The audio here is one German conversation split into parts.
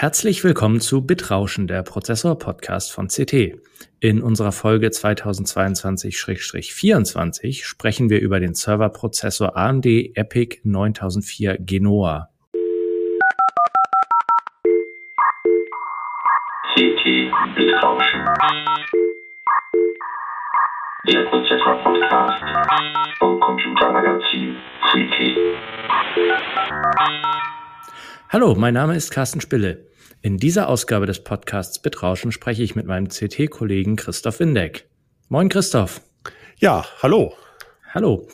Herzlich willkommen zu Bitrauschen, der Prozessor-Podcast von CT. In unserer Folge 2022-24 sprechen wir über den Serverprozessor AMD EPIC 9004 Genoa. CT Bitrauschen. Der Prozessor-Podcast vom Computermagazin CT. Hallo, mein Name ist Carsten Spille. In dieser Ausgabe des Podcasts Bitrauschen spreche ich mit meinem CT-Kollegen Christoph Windeck. Moin Christoph. Ja, hallo. Hallo.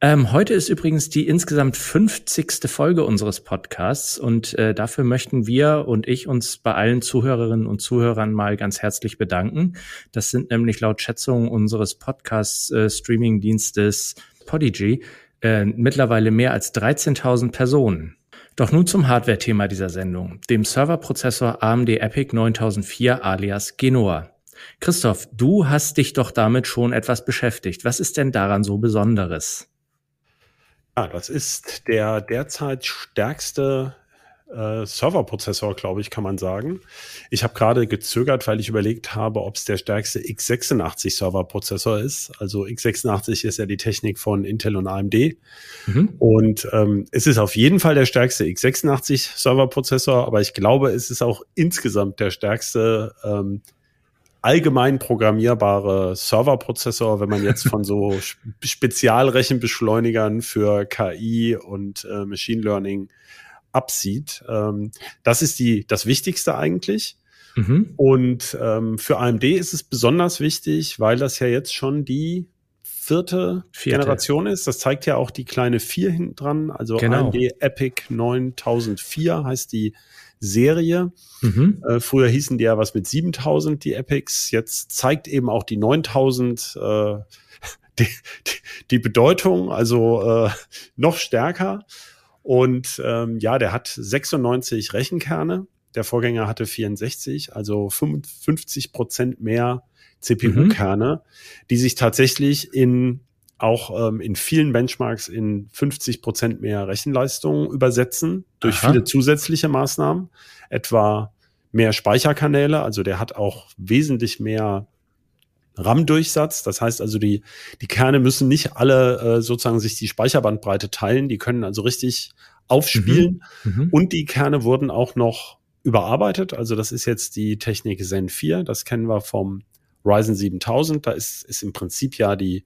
Ähm, heute ist übrigens die insgesamt 50. Folge unseres Podcasts und äh, dafür möchten wir und ich uns bei allen Zuhörerinnen und Zuhörern mal ganz herzlich bedanken. Das sind nämlich laut Schätzungen unseres Podcast-Streaming-Dienstes äh, Podigy äh, mittlerweile mehr als 13.000 Personen. Doch nun zum Hardware-Thema dieser Sendung, dem Serverprozessor AMD EPIC 9004 alias Genoa. Christoph, du hast dich doch damit schon etwas beschäftigt. Was ist denn daran so Besonderes? Ja, das ist der derzeit stärkste äh, Serverprozessor, glaube ich, kann man sagen. Ich habe gerade gezögert, weil ich überlegt habe, ob es der stärkste x86 Serverprozessor ist. Also x86 ist ja die Technik von Intel und AMD. Mhm. Und ähm, es ist auf jeden Fall der stärkste x86 Serverprozessor, aber ich glaube, es ist auch insgesamt der stärkste ähm, allgemein programmierbare Serverprozessor, wenn man jetzt von so Spezialrechenbeschleunigern für KI und äh, Machine Learning absieht. Ähm, das ist die, das Wichtigste eigentlich. Mhm. Und ähm, für AMD ist es besonders wichtig, weil das ja jetzt schon die vierte, vierte, Generation ist. Das zeigt ja auch die kleine 4 hinten dran. Also genau. AMD Epic 9004 heißt die Serie. Mhm. Äh, früher hießen die ja was mit 7000, die Epics. Jetzt zeigt eben auch die 9000 äh, die, die, die Bedeutung, also äh, noch stärker. Und ähm, ja, der hat 96 Rechenkerne. Der Vorgänger hatte 64, also 55 Prozent mehr CPU-Kerne, mhm. die sich tatsächlich in auch ähm, in vielen Benchmarks in 50 Prozent mehr Rechenleistung übersetzen durch Aha. viele zusätzliche Maßnahmen, etwa mehr Speicherkanäle. Also der hat auch wesentlich mehr RAM-Durchsatz. Das heißt also, die, die Kerne müssen nicht alle äh, sozusagen sich die Speicherbandbreite teilen. Die können also richtig aufspielen. Mhm. Mhm. Und die Kerne wurden auch noch überarbeitet. Also das ist jetzt die Technik Zen 4. Das kennen wir vom Ryzen 7000. Da ist, ist im Prinzip ja die,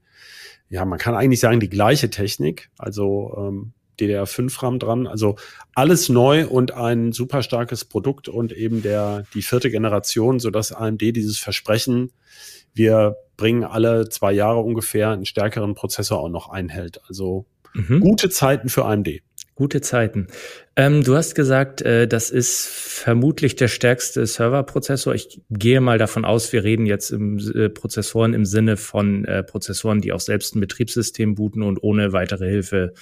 ja, man kann eigentlich sagen, die gleiche Technik. Also ähm, DDR5 RAM dran. Also alles neu und ein super starkes Produkt und eben der, die vierte Generation, sodass AMD dieses Versprechen wir bringen alle zwei Jahre ungefähr einen stärkeren Prozessor auch noch einhält. Also mhm. gute Zeiten für AMD. Gute Zeiten. Ähm, du hast gesagt, äh, das ist vermutlich der stärkste Serverprozessor. Ich gehe mal davon aus, wir reden jetzt im äh, Prozessoren im Sinne von äh, Prozessoren, die auch selbst ein Betriebssystem booten und ohne weitere Hilfe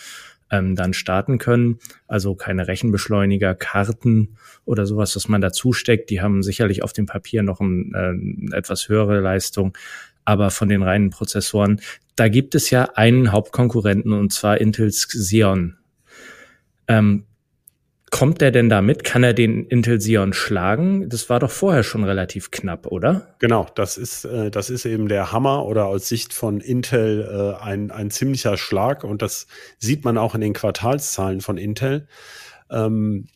ähm, dann starten können. Also keine Rechenbeschleuniger, Karten oder sowas, was man dazu steckt. Die haben sicherlich auf dem Papier noch ein, äh, etwas höhere Leistung. Aber von den reinen Prozessoren, da gibt es ja einen Hauptkonkurrenten und zwar Intels Xeon. Ähm, kommt der denn da mit? Kann er den Intel Xeon schlagen? Das war doch vorher schon relativ knapp, oder? Genau, das ist, äh, das ist eben der Hammer oder aus Sicht von Intel äh, ein, ein ziemlicher Schlag und das sieht man auch in den Quartalszahlen von Intel. Ähm,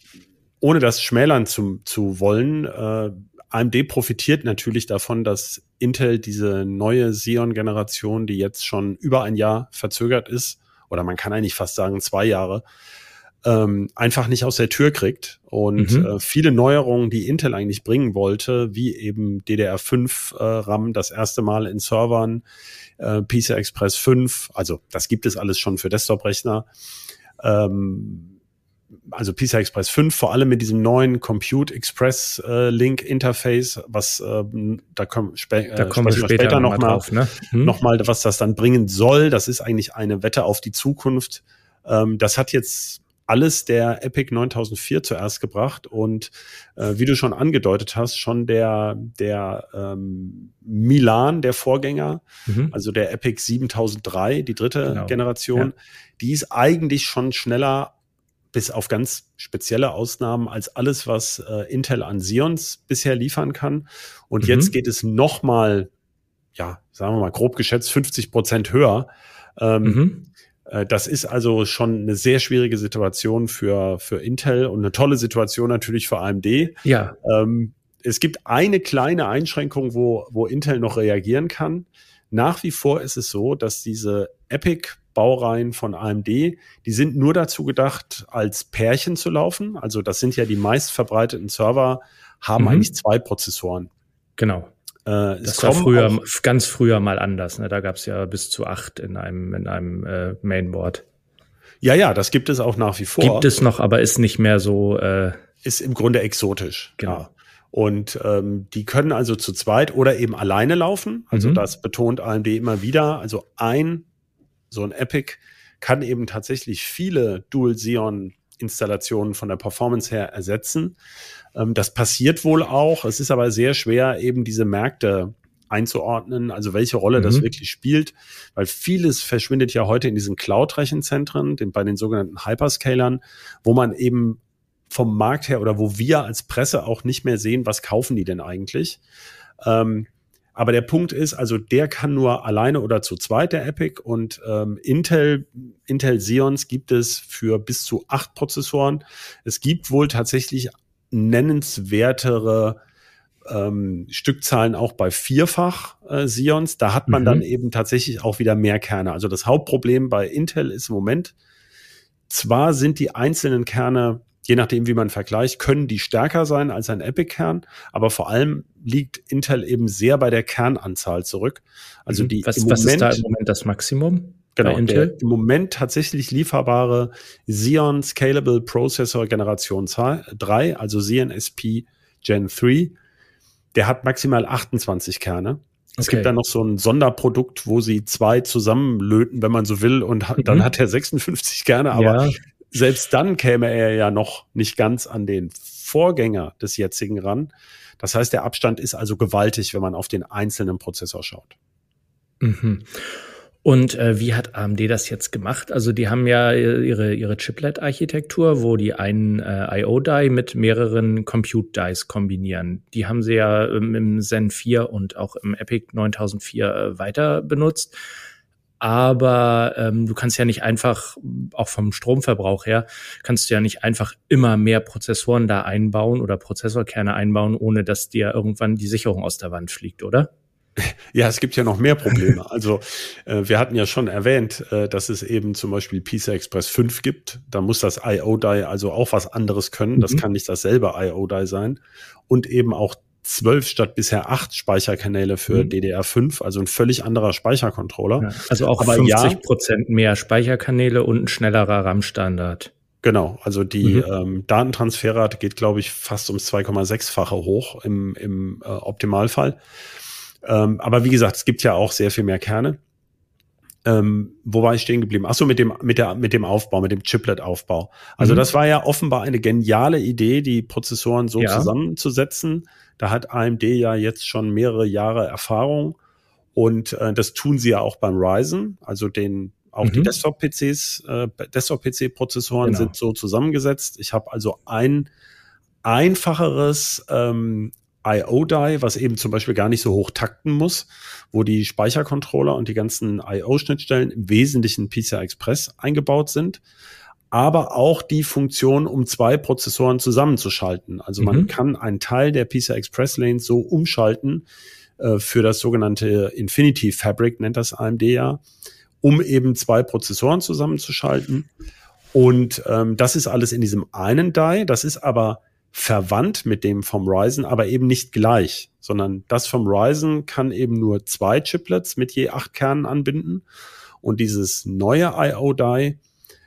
ohne das schmälern zu, zu wollen, äh, AMD profitiert natürlich davon, dass Intel diese neue Xeon-Generation, die jetzt schon über ein Jahr verzögert ist, oder man kann eigentlich fast sagen zwei Jahre, ähm, einfach nicht aus der Tür kriegt. Und mhm. äh, viele Neuerungen, die Intel eigentlich bringen wollte, wie eben DDR5 äh, RAM das erste Mal in Servern, äh, PCI Express 5, also das gibt es alles schon für Desktop-Rechner. Ähm, also PCI Express 5, vor allem mit diesem neuen Compute Express äh, Link Interface, was äh, da, komm, spä da kommen wir später, später noch, mal, drauf, ne? hm? noch mal, was das dann bringen soll. Das ist eigentlich eine Wette auf die Zukunft. Ähm, das hat jetzt alles der Epic 9004 zuerst gebracht und äh, wie du schon angedeutet hast, schon der, der ähm, Milan, der Vorgänger, mhm. also der Epic 7003, die dritte genau. Generation, ja. die ist eigentlich schon schneller bis auf ganz spezielle Ausnahmen als alles, was äh, Intel an Xeons bisher liefern kann. Und mhm. jetzt geht es noch mal, ja, sagen wir mal grob geschätzt 50 Prozent höher. Ähm, mhm. Äh, das ist also schon eine sehr schwierige Situation für, für Intel und eine tolle Situation natürlich für AMD. Ja. Ähm, es gibt eine kleine Einschränkung, wo, wo Intel noch reagieren kann. Nach wie vor ist es so, dass diese Epic-Baureihen von AMD, die sind nur dazu gedacht, als Pärchen zu laufen. Also das sind ja die meist verbreiteten Server, haben mhm. eigentlich zwei Prozessoren. Genau. Äh, das war früher, ganz früher mal anders. Ne? Da gab es ja bis zu acht in einem, in einem äh, Mainboard. Ja, ja, das gibt es auch nach wie vor. Gibt es noch, aber ist nicht mehr so. Äh, ist im Grunde exotisch. Genau. Ja. Und ähm, die können also zu zweit oder eben alleine laufen. Also mhm. das betont AMD immer wieder. Also ein, so ein Epic kann eben tatsächlich viele Dual Xeon Installationen von der Performance her ersetzen. Ähm, das passiert wohl auch. Es ist aber sehr schwer, eben diese Märkte einzuordnen, also welche Rolle mhm. das wirklich spielt, weil vieles verschwindet ja heute in diesen Cloud-Rechenzentren, bei den sogenannten Hyperscalern, wo man eben vom Markt her oder wo wir als Presse auch nicht mehr sehen, was kaufen die denn eigentlich. Ähm, aber der Punkt ist, also der kann nur alleine oder zu zweit der Epic und ähm, Intel, Intel Xeons gibt es für bis zu acht Prozessoren. Es gibt wohl tatsächlich nennenswertere ähm, Stückzahlen auch bei vierfach äh, Xeons. Da hat man mhm. dann eben tatsächlich auch wieder mehr Kerne. Also das Hauptproblem bei Intel ist im Moment, zwar sind die einzelnen Kerne je nachdem, wie man vergleicht, können die stärker sein als ein Epic-Kern, aber vor allem liegt Intel eben sehr bei der Kernanzahl zurück. Also die was, was Moment, ist da im Moment das Maximum? Genau, Intel? im Moment tatsächlich lieferbare Xeon Scalable Processor Generation 3, also Xeon SP Gen 3, der hat maximal 28 Kerne. Es okay. gibt da noch so ein Sonderprodukt, wo sie zwei zusammenlöten, wenn man so will, und mhm. dann hat er 56 Kerne, aber ja selbst dann käme er ja noch nicht ganz an den Vorgänger des jetzigen ran. Das heißt, der Abstand ist also gewaltig, wenn man auf den einzelnen Prozessor schaut. Mhm. Und äh, wie hat AMD das jetzt gemacht? Also die haben ja ihre, ihre Chiplet-Architektur, wo die einen äh, IO-Die mit mehreren Compute-Dies kombinieren. Die haben sie ja ähm, im Zen 4 und auch im Epic 9004 äh, weiter benutzt aber ähm, du kannst ja nicht einfach, auch vom Stromverbrauch her, kannst du ja nicht einfach immer mehr Prozessoren da einbauen oder Prozessorkerne einbauen, ohne dass dir irgendwann die Sicherung aus der Wand fliegt, oder? Ja, es gibt ja noch mehr Probleme. Also äh, wir hatten ja schon erwähnt, äh, dass es eben zum Beispiel PCI Express 5 gibt. Da muss das IO-Die also auch was anderes können. Das mhm. kann nicht dasselbe IO-Die sein. Und eben auch zwölf statt bisher acht Speicherkanäle für mhm. DDR5, also ein völlig anderer Speichercontroller. Ja, also auch Aber 50 Prozent ja, mehr Speicherkanäle und ein schnellerer RAM-Standard. Genau, also die mhm. ähm, Datentransferrate geht, glaube ich, fast ums 2,6-fache hoch im, im äh, Optimalfall. Ähm, aber wie gesagt, es gibt ja auch sehr viel mehr Kerne. Ähm, wo war ich stehen geblieben? Ach so, mit dem, mit der, mit dem Aufbau, mit dem Chiplet-Aufbau. Also mhm. das war ja offenbar eine geniale Idee, die Prozessoren so ja. zusammenzusetzen. Da hat AMD ja jetzt schon mehrere Jahre Erfahrung und äh, das tun sie ja auch beim Ryzen, also den auch mhm. die Desktop-PCs, äh, Desktop-PC-Prozessoren genau. sind so zusammengesetzt. Ich habe also ein einfacheres ähm, IO-Die, was eben zum Beispiel gar nicht so hoch takten muss, wo die Speichercontroller und die ganzen IO-Schnittstellen im Wesentlichen PCI Express eingebaut sind aber auch die Funktion, um zwei Prozessoren zusammenzuschalten. Also man mhm. kann einen Teil der PCI Express Lanes so umschalten äh, für das sogenannte Infinity Fabric, nennt das AMD ja, um eben zwei Prozessoren zusammenzuschalten. Und ähm, das ist alles in diesem einen Die. Das ist aber verwandt mit dem vom Ryzen, aber eben nicht gleich, sondern das vom Ryzen kann eben nur zwei Chiplets mit je acht Kernen anbinden. Und dieses neue IO-Die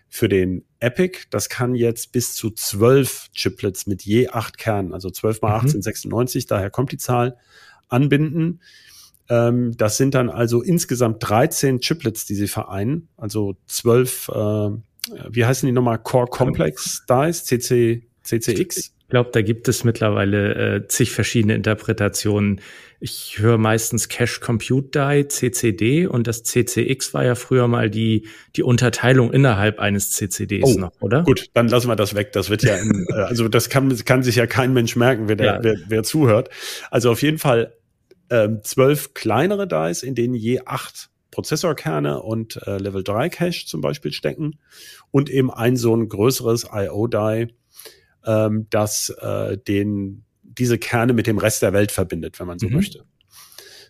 für den Epic, das kann jetzt bis zu zwölf Chiplets mit je acht Kernen, also zwölf mal acht mhm. sind 96, daher kommt die Zahl, anbinden. Ähm, das sind dann also insgesamt 13 Chiplets, die sie vereinen, also zwölf, äh, wie heißen die nochmal, Core Complex Dice, CC, CCX? Glaube, da gibt es mittlerweile äh, zig verschiedene Interpretationen. Ich höre meistens Cache Compute Die, CCD und das CCX war ja früher mal die, die Unterteilung innerhalb eines CCDs oh, noch, oder? Gut, dann lassen wir das weg. Das wird ja, in, also das kann, kann sich ja kein Mensch merken, wer, der, ja. wer, wer zuhört. Also auf jeden Fall ähm, zwölf kleinere Dies, in denen je acht Prozessorkerne und äh, Level 3 Cache zum Beispiel stecken und eben ein so ein größeres IO-Die, ähm, das äh, den, diese Kerne mit dem Rest der Welt verbindet, wenn man so mhm. möchte.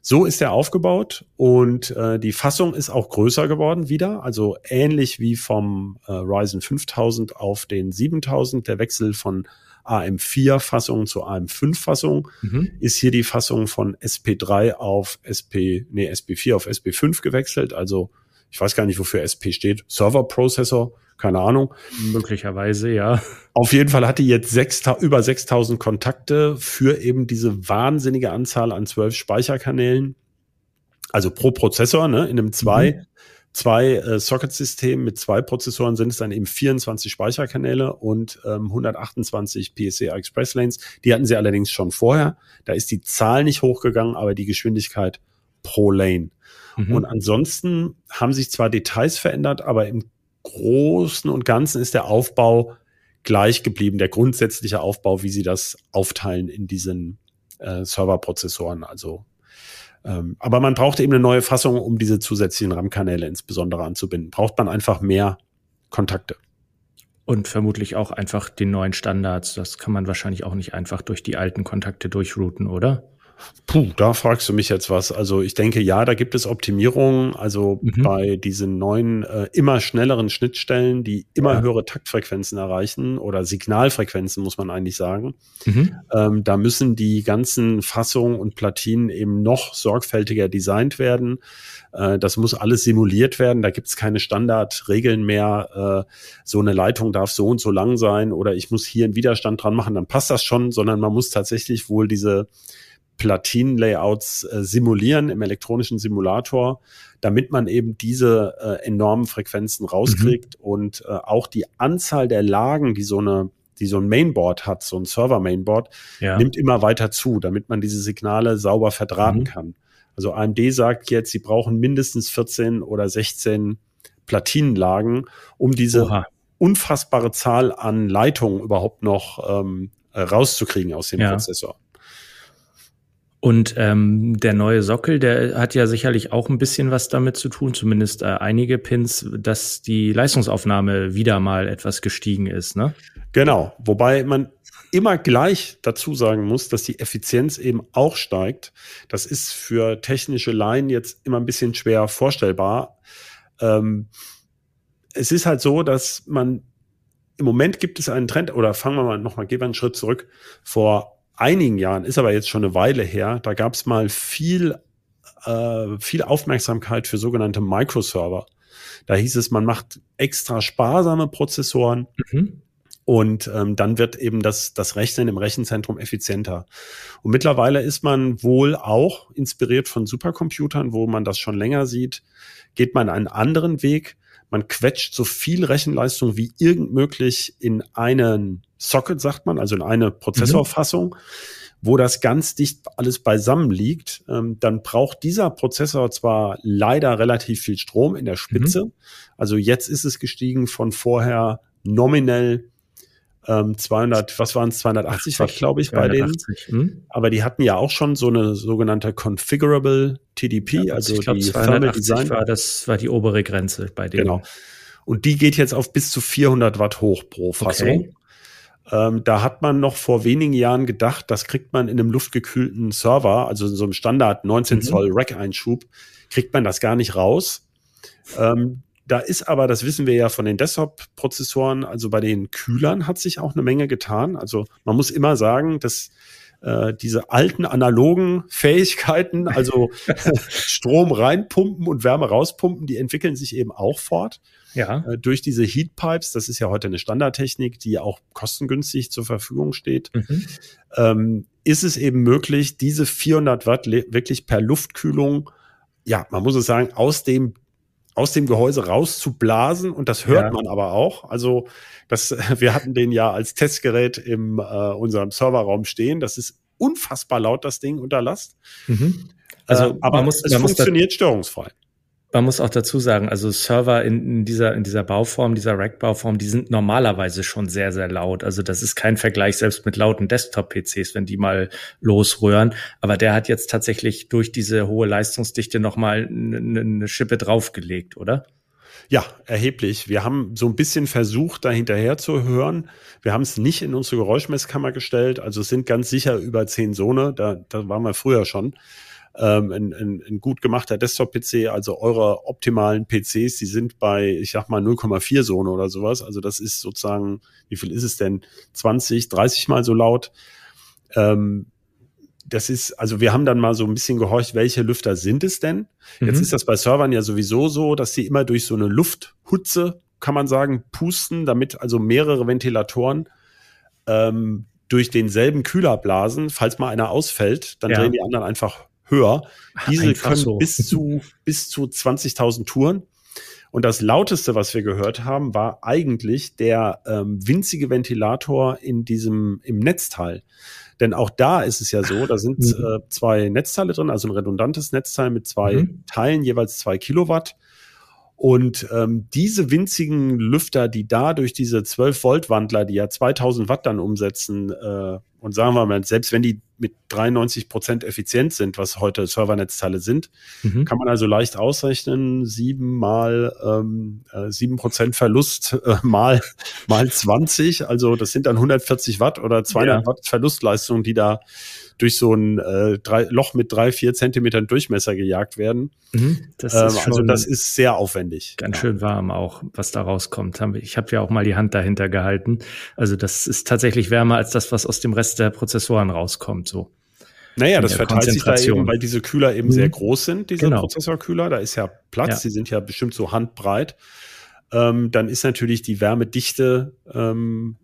So ist er aufgebaut und äh, die Fassung ist auch größer geworden wieder, also ähnlich wie vom äh, Ryzen 5000 auf den 7000, der Wechsel von AM4-Fassung zu AM5-Fassung mhm. ist hier die Fassung von SP3 auf SP, nee, SP4 auf SP5 gewechselt. Also ich weiß gar nicht, wofür SP steht. Server Processor, keine Ahnung. Möglicherweise, ja. Auf jeden Fall hat die jetzt 6, über 6000 Kontakte für eben diese wahnsinnige Anzahl an zwölf Speicherkanälen. Also pro Prozessor, ne, in einem zwei, mhm zwei äh, Socket-Systemen mit zwei Prozessoren sind es dann eben 24 Speicherkanäle und ähm, 128 PCI Express Lanes. Die hatten sie allerdings schon vorher. Da ist die Zahl nicht hochgegangen, aber die Geschwindigkeit pro Lane. Mhm. Und ansonsten haben sich zwar Details verändert, aber im Großen und Ganzen ist der Aufbau gleich geblieben, der grundsätzliche Aufbau, wie sie das aufteilen in diesen äh, Serverprozessoren, also ähm, aber man braucht eben eine neue Fassung, um diese zusätzlichen RAM-Kanäle insbesondere anzubinden. Braucht man einfach mehr Kontakte. Und vermutlich auch einfach den neuen Standards. Das kann man wahrscheinlich auch nicht einfach durch die alten Kontakte durchrouten, oder? Puh, da fragst du mich jetzt was. Also ich denke, ja, da gibt es Optimierungen. Also mhm. bei diesen neuen, äh, immer schnelleren Schnittstellen, die immer ja. höhere Taktfrequenzen erreichen oder Signalfrequenzen, muss man eigentlich sagen. Mhm. Ähm, da müssen die ganzen Fassungen und Platinen eben noch sorgfältiger designt werden. Äh, das muss alles simuliert werden. Da gibt es keine Standardregeln mehr. Äh, so eine Leitung darf so und so lang sein oder ich muss hier einen Widerstand dran machen, dann passt das schon, sondern man muss tatsächlich wohl diese Platinen-Layouts äh, simulieren im elektronischen Simulator, damit man eben diese äh, enormen Frequenzen rauskriegt mhm. und äh, auch die Anzahl der Lagen, die so eine die so ein Mainboard hat, so ein Server-Mainboard, ja. nimmt immer weiter zu, damit man diese Signale sauber verdrahten mhm. kann. Also AMD sagt jetzt, sie brauchen mindestens 14 oder 16 Platinenlagen, um diese Oha. unfassbare Zahl an Leitungen überhaupt noch ähm, rauszukriegen aus dem ja. Prozessor. Und ähm, der neue Sockel, der hat ja sicherlich auch ein bisschen was damit zu tun, zumindest äh, einige Pins, dass die Leistungsaufnahme wieder mal etwas gestiegen ist, ne? Genau, wobei man immer gleich dazu sagen muss, dass die Effizienz eben auch steigt. Das ist für technische Laien jetzt immer ein bisschen schwer vorstellbar. Ähm, es ist halt so, dass man im Moment gibt es einen Trend, oder fangen wir mal nochmal, gehen wir einen Schritt zurück. Vor einigen Jahren, ist aber jetzt schon eine Weile her, da gab es mal viel, äh, viel Aufmerksamkeit für sogenannte Microserver. Da hieß es, man macht extra sparsame Prozessoren mhm. und ähm, dann wird eben das, das Rechnen im Rechenzentrum effizienter. Und mittlerweile ist man wohl auch inspiriert von Supercomputern, wo man das schon länger sieht, geht man einen anderen Weg. Man quetscht so viel Rechenleistung wie irgend möglich in einen Socket, sagt man, also in eine Prozessorfassung, mhm. wo das ganz dicht alles beisammen liegt, ähm, dann braucht dieser Prozessor zwar leider relativ viel Strom in der Spitze. Mhm. Also jetzt ist es gestiegen von vorher nominell ähm, 200, was waren es, 280 Watt, glaube ich, 280, bei denen. Hm? Aber die hatten ja auch schon so eine sogenannte Configurable TDP, ja, also ich glaub, die 280 Design. war das war die obere Grenze bei denen. Genau. Und die geht jetzt auf bis zu 400 Watt hoch pro Fassung. Okay. Ähm, da hat man noch vor wenigen Jahren gedacht, das kriegt man in einem luftgekühlten Server, also in so einem Standard 19 mhm. Zoll Rack-Einschub, kriegt man das gar nicht raus. Ähm, da ist aber, das wissen wir ja von den Desktop-Prozessoren, also bei den Kühlern hat sich auch eine Menge getan. Also man muss immer sagen, dass äh, diese alten analogen Fähigkeiten, also Strom reinpumpen und Wärme rauspumpen, die entwickeln sich eben auch fort. Ja. Äh, durch diese Heatpipes, das ist ja heute eine Standardtechnik, die auch kostengünstig zur Verfügung steht, mhm. ähm, ist es eben möglich, diese 400 Watt wirklich per Luftkühlung, ja, man muss es sagen, aus dem aus dem Gehäuse rauszublasen und das hört ja. man aber auch. Also das, wir hatten den ja als Testgerät im äh, unserem Serverraum stehen. Das ist unfassbar laut, das Ding unter Last. Mhm. Also, äh, aber muss, es funktioniert störungsfrei. Man muss auch dazu sagen, also Server in, in dieser, in dieser Bauform, dieser Rack-Bauform, die sind normalerweise schon sehr, sehr laut. Also das ist kein Vergleich selbst mit lauten Desktop-PCs, wenn die mal losrühren. Aber der hat jetzt tatsächlich durch diese hohe Leistungsdichte nochmal eine, eine Schippe draufgelegt, oder? Ja, erheblich. Wir haben so ein bisschen versucht, da hinterher zu hören. Wir haben es nicht in unsere Geräuschmesskammer gestellt. Also es sind ganz sicher über zehn Sone. Da, da waren wir früher schon ähm, ein, ein, ein gut gemachter Desktop-PC, also eure optimalen PCs, die sind bei, ich sag mal, 0,4 Sohn oder sowas. Also das ist sozusagen, wie viel ist es denn? 20, 30 mal so laut. Ähm, das ist, also wir haben dann mal so ein bisschen gehorcht, welche Lüfter sind es denn? Mhm. Jetzt ist das bei Servern ja sowieso so, dass sie immer durch so eine Lufthutze, kann man sagen, pusten, damit also mehrere Ventilatoren ähm, durch denselben Kühler blasen. Falls mal einer ausfällt, dann ja. drehen die anderen einfach höher. Diese können so. bis zu, bis zu 20.000 Touren. Und das lauteste, was wir gehört haben, war eigentlich der ähm, winzige Ventilator in diesem, im Netzteil. Denn auch da ist es ja so, da sind mhm. äh, zwei Netzteile drin, also ein redundantes Netzteil mit zwei mhm. Teilen, jeweils zwei Kilowatt. Und ähm, diese winzigen Lüfter, die da durch diese 12 Volt Wandler, die ja 2000 Watt dann umsetzen, äh, und sagen wir mal, selbst wenn die mit 93 Prozent effizient sind, was heute Servernetzteile sind, mhm. kann man also leicht ausrechnen, sieben mal ähm, äh, sieben Prozent Verlust äh, mal mal 20, also das sind dann 140 Watt oder 200 ja. Watt Verlustleistung, die da durch so ein äh, drei, Loch mit drei, vier Zentimetern Durchmesser gejagt werden. Mhm, das ähm, also das ist sehr aufwendig. Ganz ja. schön warm auch, was da rauskommt. Ich habe ja auch mal die Hand dahinter gehalten. Also das ist tatsächlich wärmer als das, was aus dem Rest der Prozessoren rauskommt. So. Naja, das verteilt sich da eben, weil diese Kühler eben mhm. sehr groß sind, diese genau. Prozessorkühler. Da ist ja Platz, ja. die sind ja bestimmt so handbreit. Ähm, dann ist natürlich die Wärmedichte ähm,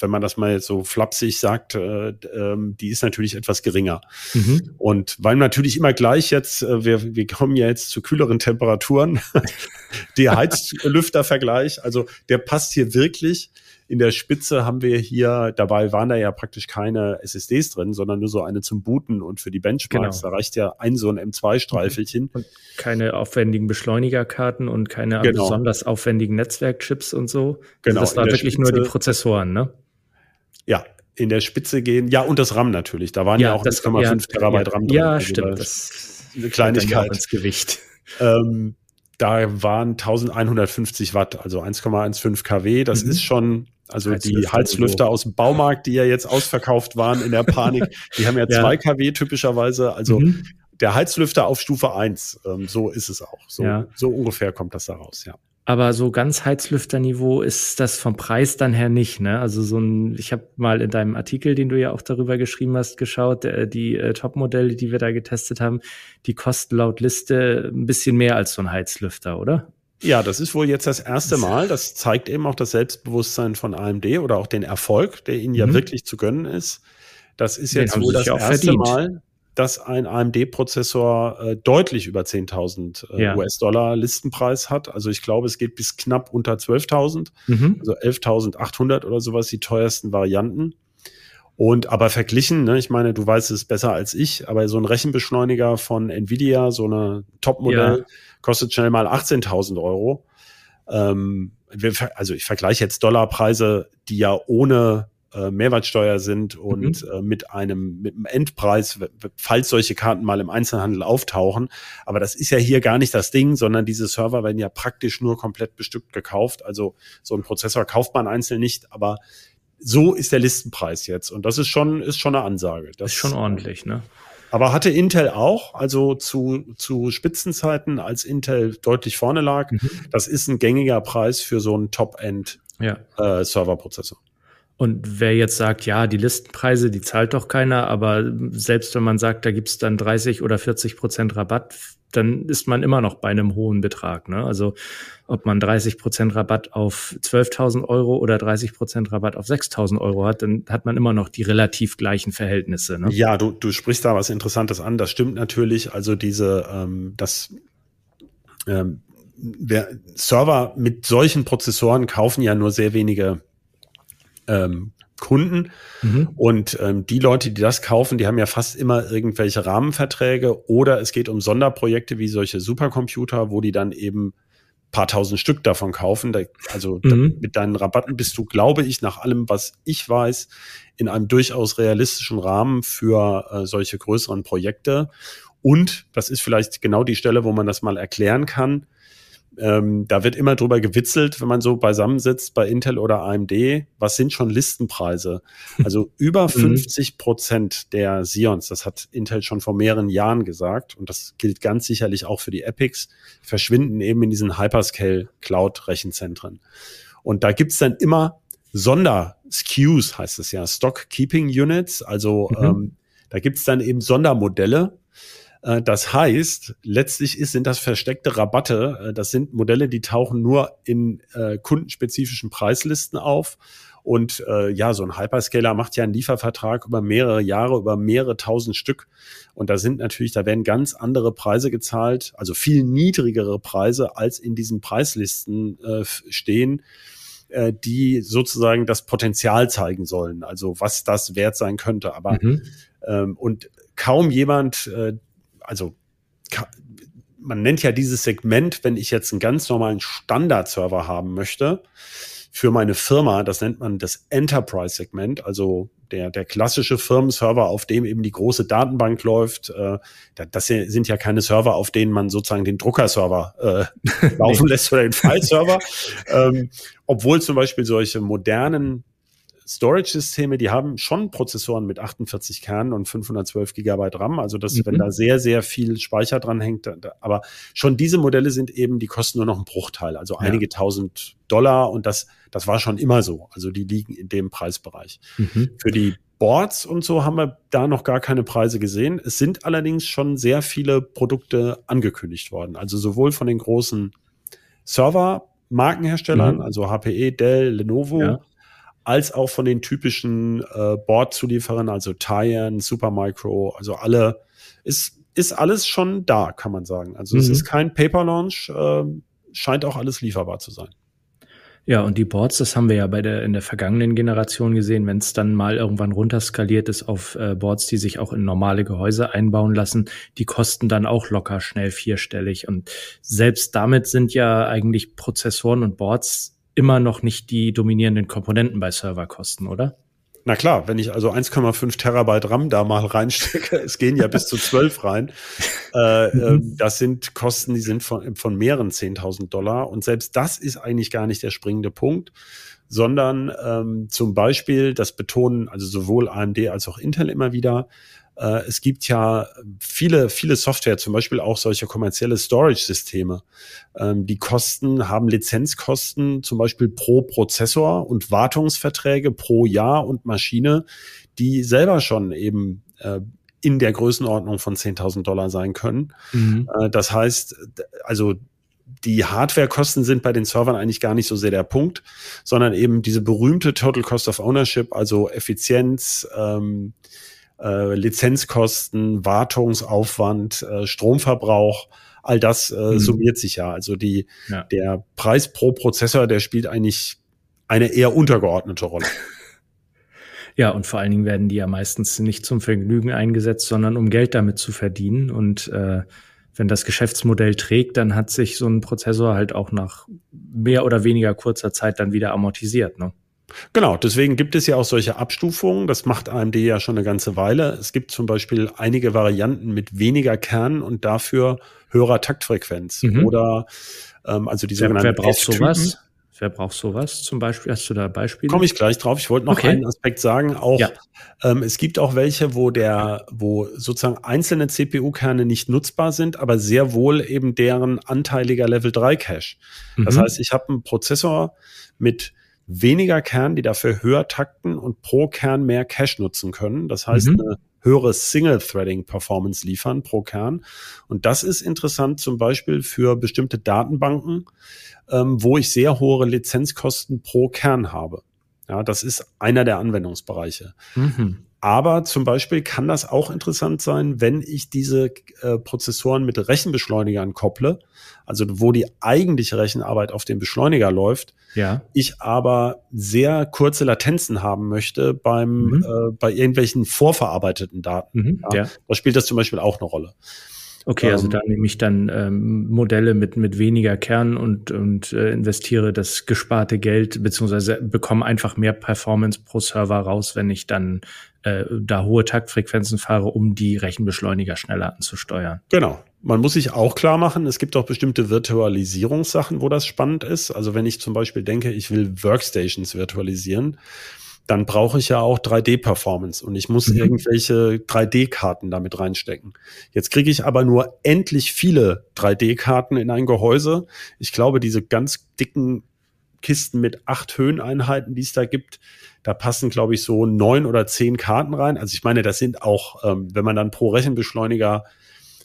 wenn man das mal jetzt so flapsig sagt, äh, ähm, die ist natürlich etwas geringer. Mhm. Und weil natürlich immer gleich jetzt, äh, wir, wir kommen ja jetzt zu kühleren Temperaturen, der Heizlüftervergleich, also der passt hier wirklich. In der Spitze haben wir hier, dabei waren da ja praktisch keine SSDs drin, sondern nur so eine zum Booten und für die Benchmarks. Genau. Da reicht ja ein so ein M2-Streifelchen. Und keine aufwendigen Beschleunigerkarten und keine genau. besonders aufwendigen Netzwerkchips und so. Genau. Also das war wirklich Spitze, nur die Prozessoren, ne? Ja, in der Spitze gehen. Ja, und das RAM natürlich. Da waren ja, ja auch 1,5 ja, Terabyte RAM drin. Ja, also stimmt. Das eine Kleinigkeit. Ins Gewicht. Ähm, da waren 1150 Watt, also 1,15 kW. Das mhm. ist schon, also Heizlüfter die Heizlüfter aus dem Baumarkt, die ja jetzt ausverkauft waren in der Panik, die haben ja 2 kW typischerweise. Also mhm. der Heizlüfter auf Stufe 1, ähm, so ist es auch. So, ja. so ungefähr kommt das da raus, ja. Aber so ganz Heizlüfterniveau ist das vom Preis dann her nicht, ne? Also so ein, ich habe mal in deinem Artikel, den du ja auch darüber geschrieben hast, geschaut, äh, die äh, Top-Modelle, die wir da getestet haben, die kosten laut Liste ein bisschen mehr als so ein Heizlüfter, oder? Ja, das ist wohl jetzt das erste Mal. Das zeigt eben auch das Selbstbewusstsein von AMD oder auch den Erfolg, der ihnen ja mhm. wirklich zu gönnen ist. Das ist jetzt wohl das erste verdient. Mal, dass ein AMD-Prozessor äh, deutlich über 10.000 äh, ja. US-Dollar Listenpreis hat. Also ich glaube, es geht bis knapp unter 12.000, mhm. also 11.800 oder sowas, die teuersten Varianten. Und aber verglichen, ne, ich meine, du weißt es besser als ich, aber so ein Rechenbeschleuniger von Nvidia, so eine Top-Modell, ja. kostet schnell mal 18.000 Euro. Ähm, also ich vergleiche jetzt Dollarpreise, die ja ohne äh, Mehrwertsteuer sind und mhm. äh, mit einem mit einem Endpreis, falls solche Karten mal im Einzelhandel auftauchen. Aber das ist ja hier gar nicht das Ding, sondern diese Server werden ja praktisch nur komplett bestückt gekauft. Also so ein Prozessor kauft man einzeln nicht, aber so ist der Listenpreis jetzt und das ist schon ist schon eine Ansage. Das ist schon ordentlich, ne? Aber hatte Intel auch, also zu, zu Spitzenzeiten, als Intel deutlich vorne lag, mhm. das ist ein gängiger Preis für so einen Top-End ja. äh, Serverprozessor. Und wer jetzt sagt, ja, die Listenpreise, die zahlt doch keiner, aber selbst wenn man sagt, da gibt's dann 30 oder 40 Prozent Rabatt, dann ist man immer noch bei einem hohen Betrag. Ne? Also ob man 30 Prozent Rabatt auf 12.000 Euro oder 30 Prozent Rabatt auf 6.000 Euro hat, dann hat man immer noch die relativ gleichen Verhältnisse. Ne? Ja, du, du sprichst da was Interessantes an. Das stimmt natürlich. Also diese, ähm, das ähm, Server mit solchen Prozessoren kaufen ja nur sehr wenige ähm, Kunden. Mhm. Und ähm, die Leute, die das kaufen, die haben ja fast immer irgendwelche Rahmenverträge oder es geht um Sonderprojekte wie solche Supercomputer, wo die dann eben paar tausend Stück davon kaufen. Da, also mhm. da, mit deinen Rabatten bist du, glaube ich, nach allem, was ich weiß, in einem durchaus realistischen Rahmen für äh, solche größeren Projekte. Und das ist vielleicht genau die Stelle, wo man das mal erklären kann. Ähm, da wird immer drüber gewitzelt, wenn man so beisammensitzt bei Intel oder AMD. Was sind schon Listenpreise? Also über 50 mhm. Prozent der Xeons, das hat Intel schon vor mehreren Jahren gesagt, und das gilt ganz sicherlich auch für die Epics, verschwinden eben in diesen Hyperscale Cloud Rechenzentren. Und da gibt's dann immer Sonder-SKUs, heißt es ja, Stock Keeping Units. Also mhm. ähm, da gibt's dann eben Sondermodelle, das heißt, letztlich ist, sind das versteckte Rabatte. Äh, das sind Modelle, die tauchen nur in äh, kundenspezifischen Preislisten auf. Und äh, ja, so ein Hyperscaler macht ja einen Liefervertrag über mehrere Jahre, über mehrere tausend Stück. Und da sind natürlich, da werden ganz andere Preise gezahlt, also viel niedrigere Preise, als in diesen Preislisten äh, stehen, äh, die sozusagen das Potenzial zeigen sollen, also was das wert sein könnte. Aber mhm. ähm, und kaum jemand, äh, also man nennt ja dieses Segment, wenn ich jetzt einen ganz normalen Standard-Server haben möchte für meine Firma, das nennt man das Enterprise-Segment, also der, der klassische Firmenserver, auf dem eben die große Datenbank läuft. Äh, das sind ja keine Server, auf denen man sozusagen den Druckerserver äh, laufen lässt oder den File-Server. ähm, obwohl zum Beispiel solche modernen Storage-Systeme, die haben schon Prozessoren mit 48 Kernen und 512 Gigabyte RAM. Also das, mhm. wenn da sehr, sehr viel Speicher dran hängt, aber schon diese Modelle sind eben, die kosten nur noch einen Bruchteil, also ja. einige tausend Dollar und das, das war schon immer so. Also die liegen in dem Preisbereich. Mhm. Für die Boards und so haben wir da noch gar keine Preise gesehen. Es sind allerdings schon sehr viele Produkte angekündigt worden. Also sowohl von den großen Server-Markenherstellern, mhm. also HPE, Dell, Lenovo, ja als auch von den typischen äh, Board-Zulieferern, also Tyan, Supermicro, also alle, ist, ist alles schon da, kann man sagen. Also mhm. es ist kein Paper-Launch, äh, scheint auch alles lieferbar zu sein. Ja, und die Boards, das haben wir ja bei der in der vergangenen Generation gesehen, wenn es dann mal irgendwann runterskaliert ist auf äh, Boards, die sich auch in normale Gehäuse einbauen lassen, die kosten dann auch locker schnell vierstellig. Und selbst damit sind ja eigentlich Prozessoren und Boards immer noch nicht die dominierenden Komponenten bei Serverkosten, oder? Na klar, wenn ich also 1,5 Terabyte RAM da mal reinstecke, es gehen ja bis zu 12 rein, äh, äh, das sind Kosten, die sind von, von mehreren 10.000 Dollar. Und selbst das ist eigentlich gar nicht der springende Punkt, sondern ähm, zum Beispiel, das betonen also sowohl AMD als auch Intel immer wieder, äh, es gibt ja viele, viele Software, zum Beispiel auch solche kommerzielle Storage-Systeme. Ähm, die Kosten haben Lizenzkosten, zum Beispiel pro Prozessor und Wartungsverträge pro Jahr und Maschine, die selber schon eben äh, in der Größenordnung von 10.000 Dollar sein können. Mhm. Äh, das heißt, also die Hardwarekosten sind bei den Servern eigentlich gar nicht so sehr der Punkt, sondern eben diese berühmte Total Cost of Ownership, also Effizienz, ähm, äh, Lizenzkosten, Wartungsaufwand, äh, Stromverbrauch, all das äh, mhm. summiert sich ja. Also die, ja. der Preis pro Prozessor, der spielt eigentlich eine eher untergeordnete Rolle. Ja, und vor allen Dingen werden die ja meistens nicht zum Vergnügen eingesetzt, sondern um Geld damit zu verdienen. Und äh, wenn das Geschäftsmodell trägt, dann hat sich so ein Prozessor halt auch nach mehr oder weniger kurzer Zeit dann wieder amortisiert. Ne? Genau, deswegen gibt es ja auch solche Abstufungen. Das macht AMD ja schon eine ganze Weile. Es gibt zum Beispiel einige Varianten mit weniger Kernen und dafür höherer Taktfrequenz. Mhm. Oder ähm, also die sogenannten Wer braucht sowas? Wer braucht sowas zum Beispiel? Hast du da Beispiele? Komme ich gleich drauf. Ich wollte noch okay. einen Aspekt sagen. Auch ja. ähm, es gibt auch welche, wo der, wo sozusagen einzelne CPU-Kerne nicht nutzbar sind, aber sehr wohl eben deren anteiliger Level 3 Cache. Das mhm. heißt, ich habe einen Prozessor mit weniger Kern, die dafür höher takten und pro Kern mehr Cache nutzen können. Das heißt, mhm. eine höhere Single-Threading-Performance liefern pro Kern. Und das ist interessant zum Beispiel für bestimmte Datenbanken, ähm, wo ich sehr hohe Lizenzkosten pro Kern habe. Ja, das ist einer der Anwendungsbereiche. Mhm. Aber zum Beispiel kann das auch interessant sein, wenn ich diese äh, Prozessoren mit Rechenbeschleunigern kopple, also wo die eigentliche Rechenarbeit auf dem Beschleuniger läuft, ja. ich aber sehr kurze Latenzen haben möchte beim mhm. äh, bei irgendwelchen vorverarbeiteten Daten. Mhm, ja. ja. Da spielt das zum Beispiel auch eine Rolle. Okay, also ähm, da nehme ich dann ähm, Modelle mit mit weniger Kern und und äh, investiere das gesparte Geld beziehungsweise bekomme einfach mehr Performance pro Server raus, wenn ich dann äh, da hohe Taktfrequenzen fahre, um die Rechenbeschleuniger schneller anzusteuern. Genau. Man muss sich auch klar machen, es gibt auch bestimmte Virtualisierungssachen, wo das spannend ist. Also wenn ich zum Beispiel denke, ich will Workstations virtualisieren, dann brauche ich ja auch 3D-Performance und ich muss mhm. irgendwelche 3D-Karten damit reinstecken. Jetzt kriege ich aber nur endlich viele 3D-Karten in ein Gehäuse. Ich glaube, diese ganz dicken Kisten mit acht Höheneinheiten, die es da gibt, da passen, glaube ich, so neun oder zehn Karten rein. Also ich meine, das sind auch, ähm, wenn man dann pro Rechenbeschleuniger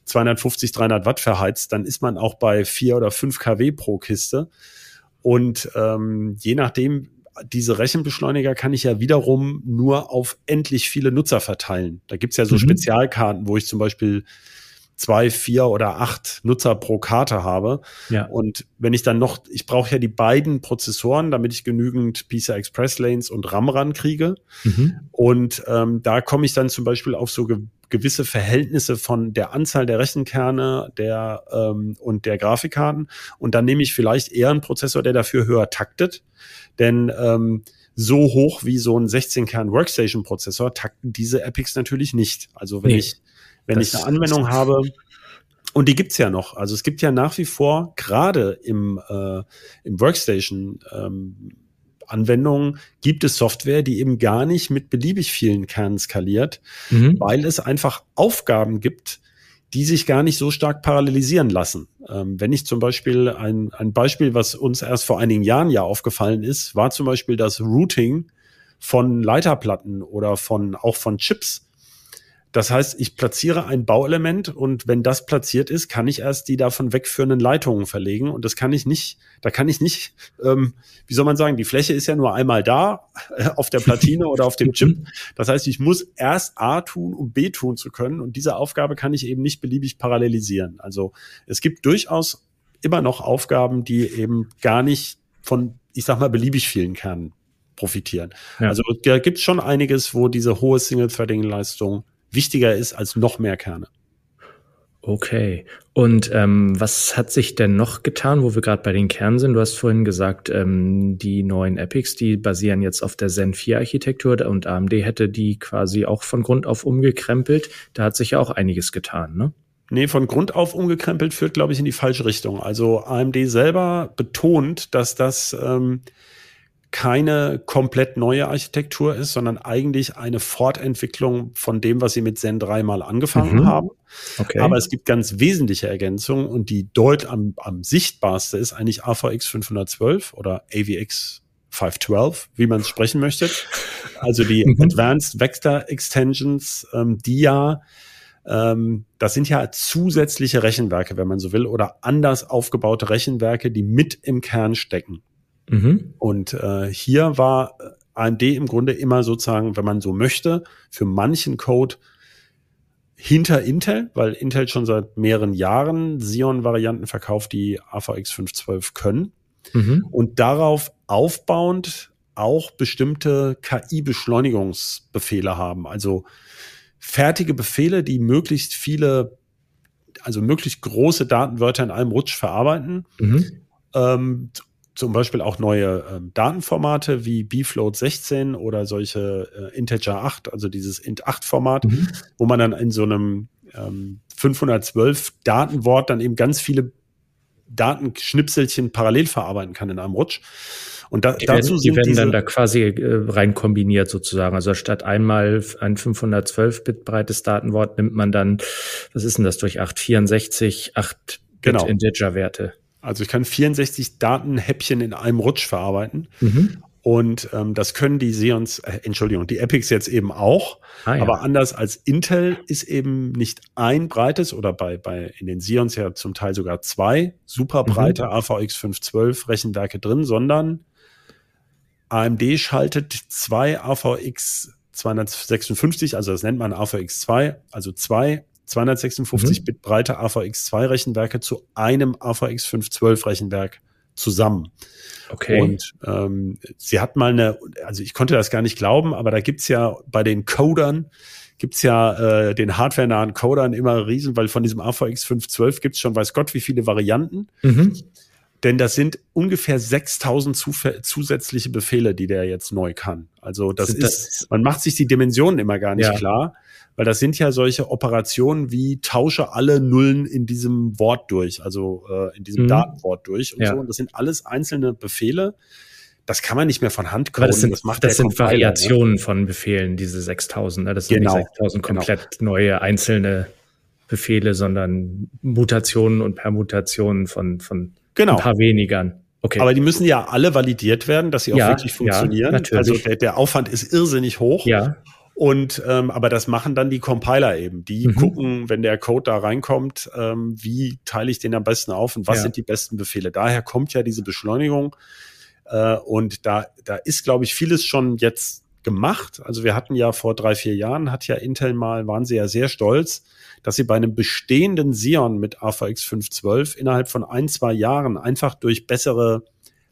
250, 300 Watt verheizt, dann ist man auch bei vier oder fünf kW pro Kiste. Und ähm, je nachdem, diese Rechenbeschleuniger kann ich ja wiederum nur auf endlich viele Nutzer verteilen. Da gibt's ja so mhm. Spezialkarten, wo ich zum Beispiel zwei, vier oder acht Nutzer pro Karte habe. Ja. Und wenn ich dann noch, ich brauche ja die beiden Prozessoren, damit ich genügend PCI Express Lanes und RAM rankriege. Mhm. Und ähm, da komme ich dann zum Beispiel auf so ge gewisse Verhältnisse von der Anzahl der Rechenkerne der, ähm, und der Grafikkarten. Und dann nehme ich vielleicht eher einen Prozessor, der dafür höher taktet. Denn ähm, so hoch wie so ein 16-Kern-Workstation-Prozessor takten diese Epics natürlich nicht. Also wenn nee, ich, wenn ich eine Anwendung habe, und die gibt's ja noch. Also es gibt ja nach wie vor, gerade im, äh, im Workstation, ähm, Anwendungen gibt es Software, die eben gar nicht mit beliebig vielen Kernen skaliert, mhm. weil es einfach Aufgaben gibt, die sich gar nicht so stark parallelisieren lassen. Ähm, wenn ich zum Beispiel ein, ein Beispiel, was uns erst vor einigen Jahren ja aufgefallen ist, war zum Beispiel das Routing von Leiterplatten oder von auch von Chips. Das heißt, ich platziere ein Bauelement und wenn das platziert ist, kann ich erst die davon wegführenden Leitungen verlegen und das kann ich nicht, da kann ich nicht, ähm, wie soll man sagen, die Fläche ist ja nur einmal da äh, auf der Platine oder auf dem Chip. Das heißt, ich muss erst A tun, um B tun zu können und diese Aufgabe kann ich eben nicht beliebig parallelisieren. Also es gibt durchaus immer noch Aufgaben, die eben gar nicht von, ich sag mal, beliebig vielen Kernen profitieren. Ja. Also da gibt es schon einiges, wo diese hohe Single-Threading-Leistung wichtiger ist als noch mehr Kerne. Okay. Und ähm, was hat sich denn noch getan, wo wir gerade bei den Kernen sind? Du hast vorhin gesagt, ähm, die neuen Epics, die basieren jetzt auf der Zen 4 Architektur und AMD hätte die quasi auch von Grund auf umgekrempelt. Da hat sich ja auch einiges getan, ne? Nee, von Grund auf umgekrempelt führt, glaube ich, in die falsche Richtung. Also AMD selber betont, dass das ähm, keine komplett neue Architektur ist, sondern eigentlich eine Fortentwicklung von dem, was sie mit Zen 3 mal angefangen mhm. haben. Okay. Aber es gibt ganz wesentliche Ergänzungen und die deut am, am sichtbarste ist eigentlich AVX 512 oder AVX 512, wie man es sprechen möchte. Also die mhm. Advanced Vector Extensions, ähm, die ja ähm, das sind ja zusätzliche Rechenwerke, wenn man so will, oder anders aufgebaute Rechenwerke, die mit im Kern stecken. Mhm. Und äh, hier war äh, AMD im Grunde immer sozusagen, wenn man so möchte, für manchen Code hinter Intel, weil Intel schon seit mehreren Jahren Xeon-Varianten verkauft, die AVX 512 können. Mhm. Und darauf aufbauend auch bestimmte KI-Beschleunigungsbefehle haben. Also fertige Befehle, die möglichst viele, also möglichst große Datenwörter in einem Rutsch verarbeiten. Mhm. Ähm, zum Beispiel auch neue ähm, Datenformate wie bfloat 16 oder solche äh, Integer 8, also dieses int 8 Format, mhm. wo man dann in so einem ähm, 512 Datenwort dann eben ganz viele Datenschnipselchen parallel verarbeiten kann in einem Rutsch. Und da, die dazu werden, sind die werden dann da quasi äh, rein kombiniert sozusagen. Also statt einmal ein 512 Bit breites Datenwort nimmt man dann, was ist denn das durch 8, 64, 8 Bit genau. Integer Werte. Also ich kann 64 Datenhäppchen in einem Rutsch verarbeiten. Mhm. Und ähm, das können die Xeons, äh, Entschuldigung, die Epics jetzt eben auch. Ah, ja. Aber anders als Intel ist eben nicht ein breites oder bei, bei in den Xeons ja zum Teil sogar zwei super breite mhm. AVX 512 Rechenwerke drin, sondern AMD schaltet zwei AVX 256, also das nennt man AVX2, also zwei 256 mhm. Bit breite AVX2 Rechenwerke zu einem AVX 512 Rechenwerk zusammen. Okay. Und ähm, sie hat mal eine, also ich konnte das gar nicht glauben, aber da gibt's ja bei den Codern, gibt's ja äh, den hardwarenahen Codern immer riesen, weil von diesem AVX 512 gibt's schon weiß Gott wie viele Varianten. Mhm. Denn das sind ungefähr 6000 zusätzliche Befehle, die der jetzt neu kann. Also das sind ist, das? man macht sich die Dimensionen immer gar nicht ja. klar, weil das sind ja solche Operationen wie tausche alle Nullen in diesem Wort durch, also äh, in diesem mhm. Datenwort durch und ja. so. Und das sind alles einzelne Befehle. Das kann man nicht mehr von Hand coden. Das sind, das macht das sind ne? Variationen ne? von Befehlen, diese 6000. Ne? Das sind genau. nicht 6000 genau. komplett genau. neue einzelne Befehle, sondern Mutationen und Permutationen von, von genau. ein paar wenigern. Okay. Aber die müssen ja alle validiert werden, dass sie auch ja, wirklich funktionieren. Ja, natürlich. Also der, der Aufwand ist irrsinnig hoch. Ja. Und ähm, aber das machen dann die Compiler eben. Die mhm. gucken, wenn der Code da reinkommt, ähm, wie teile ich den am besten auf und was ja. sind die besten Befehle. Daher kommt ja diese Beschleunigung. Äh, und da, da ist, glaube ich, vieles schon jetzt gemacht. Also wir hatten ja vor drei, vier Jahren, hat ja Intel mal, waren sie ja sehr stolz, dass sie bei einem bestehenden Xeon mit AVX 512 innerhalb von ein, zwei Jahren einfach durch bessere